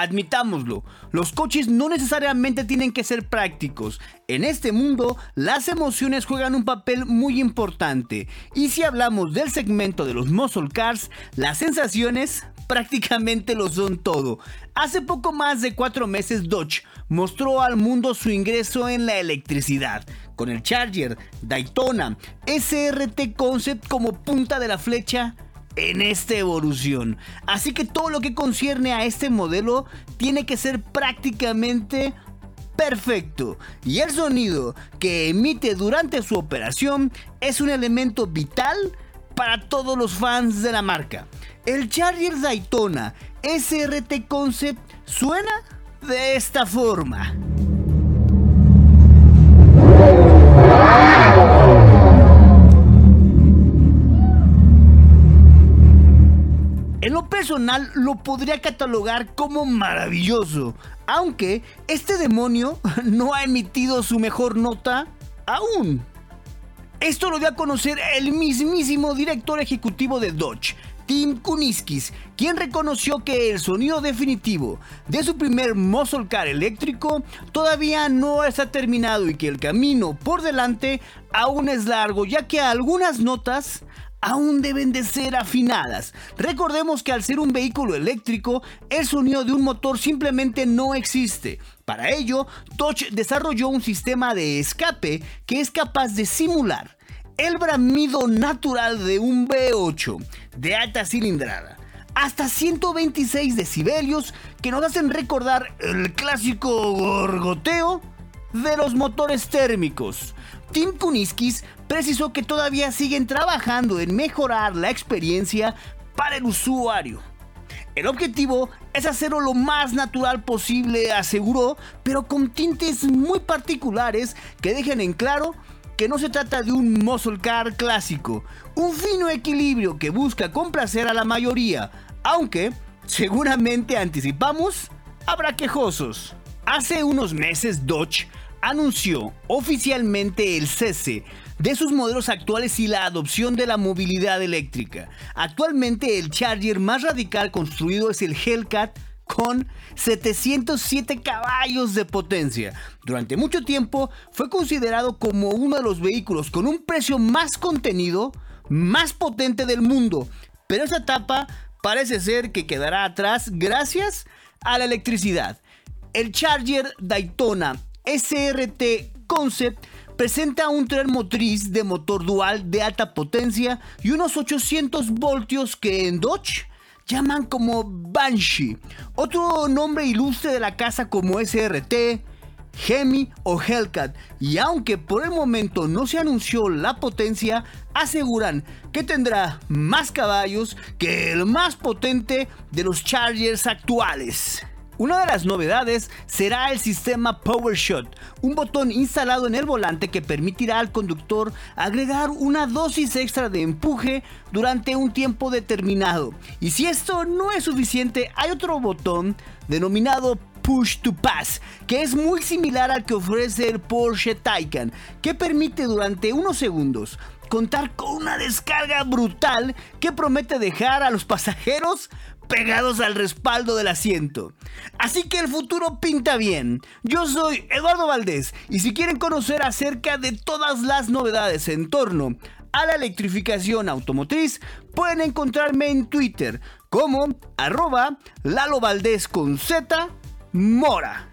Admitámoslo, los coches no necesariamente tienen que ser prácticos. En este mundo, las emociones juegan un papel muy importante. Y si hablamos del segmento de los muscle cars, las sensaciones prácticamente lo son todo. Hace poco más de cuatro meses Dodge mostró al mundo su ingreso en la electricidad, con el Charger, Daytona, SRT Concept como punta de la flecha en esta evolución. Así que todo lo que concierne a este modelo tiene que ser prácticamente perfecto. Y el sonido que emite durante su operación es un elemento vital para todos los fans de la marca. El Charger Daytona SRT Concept suena de esta forma. Personal lo podría catalogar como maravilloso, aunque este demonio no ha emitido su mejor nota aún. Esto lo dio a conocer el mismísimo director ejecutivo de Dodge, Tim Kuniskis, quien reconoció que el sonido definitivo de su primer muscle car eléctrico todavía no está terminado y que el camino por delante aún es largo, ya que algunas notas aún deben de ser afinadas. Recordemos que al ser un vehículo eléctrico, el sonido de un motor simplemente no existe. Para ello, Dodge desarrolló un sistema de escape que es capaz de simular el bramido natural de un V8 de alta cilindrada hasta 126 decibelios que nos hacen recordar el clásico gorgoteo de los motores térmicos. Tim Kuniskis precisó que todavía siguen trabajando en mejorar la experiencia para el usuario. El objetivo es hacerlo lo más natural posible, aseguró, pero con tintes muy particulares que dejen en claro que no se trata de un muscle car clásico, un fino equilibrio que busca complacer a la mayoría, aunque seguramente anticipamos habrá quejosos. Hace unos meses Dodge anunció oficialmente el cese de sus modelos actuales y la adopción de la movilidad eléctrica. Actualmente el Charger más radical construido es el Hellcat con 707 caballos de potencia. Durante mucho tiempo fue considerado como uno de los vehículos con un precio más contenido, más potente del mundo. Pero esa etapa parece ser que quedará atrás gracias a la electricidad. El Charger Daytona SRT Concept presenta un tren motriz de motor dual de alta potencia y unos 800 voltios que en Dodge llaman como Banshee. Otro nombre ilustre de la casa como SRT, Hemi o Hellcat. Y aunque por el momento no se anunció la potencia, aseguran que tendrá más caballos que el más potente de los Chargers actuales. Una de las novedades será el sistema PowerShot, un botón instalado en el volante que permitirá al conductor agregar una dosis extra de empuje durante un tiempo determinado. Y si esto no es suficiente, hay otro botón denominado Push to Pass, que es muy similar al que ofrece el Porsche Taycan, que permite durante unos segundos contar con una descarga brutal que promete dejar a los pasajeros pegados al respaldo del asiento. Así que el futuro pinta bien. Yo soy Eduardo Valdés y si quieren conocer acerca de todas las novedades en torno a la electrificación automotriz, pueden encontrarme en Twitter como arroba Lalo Valdés con Mora.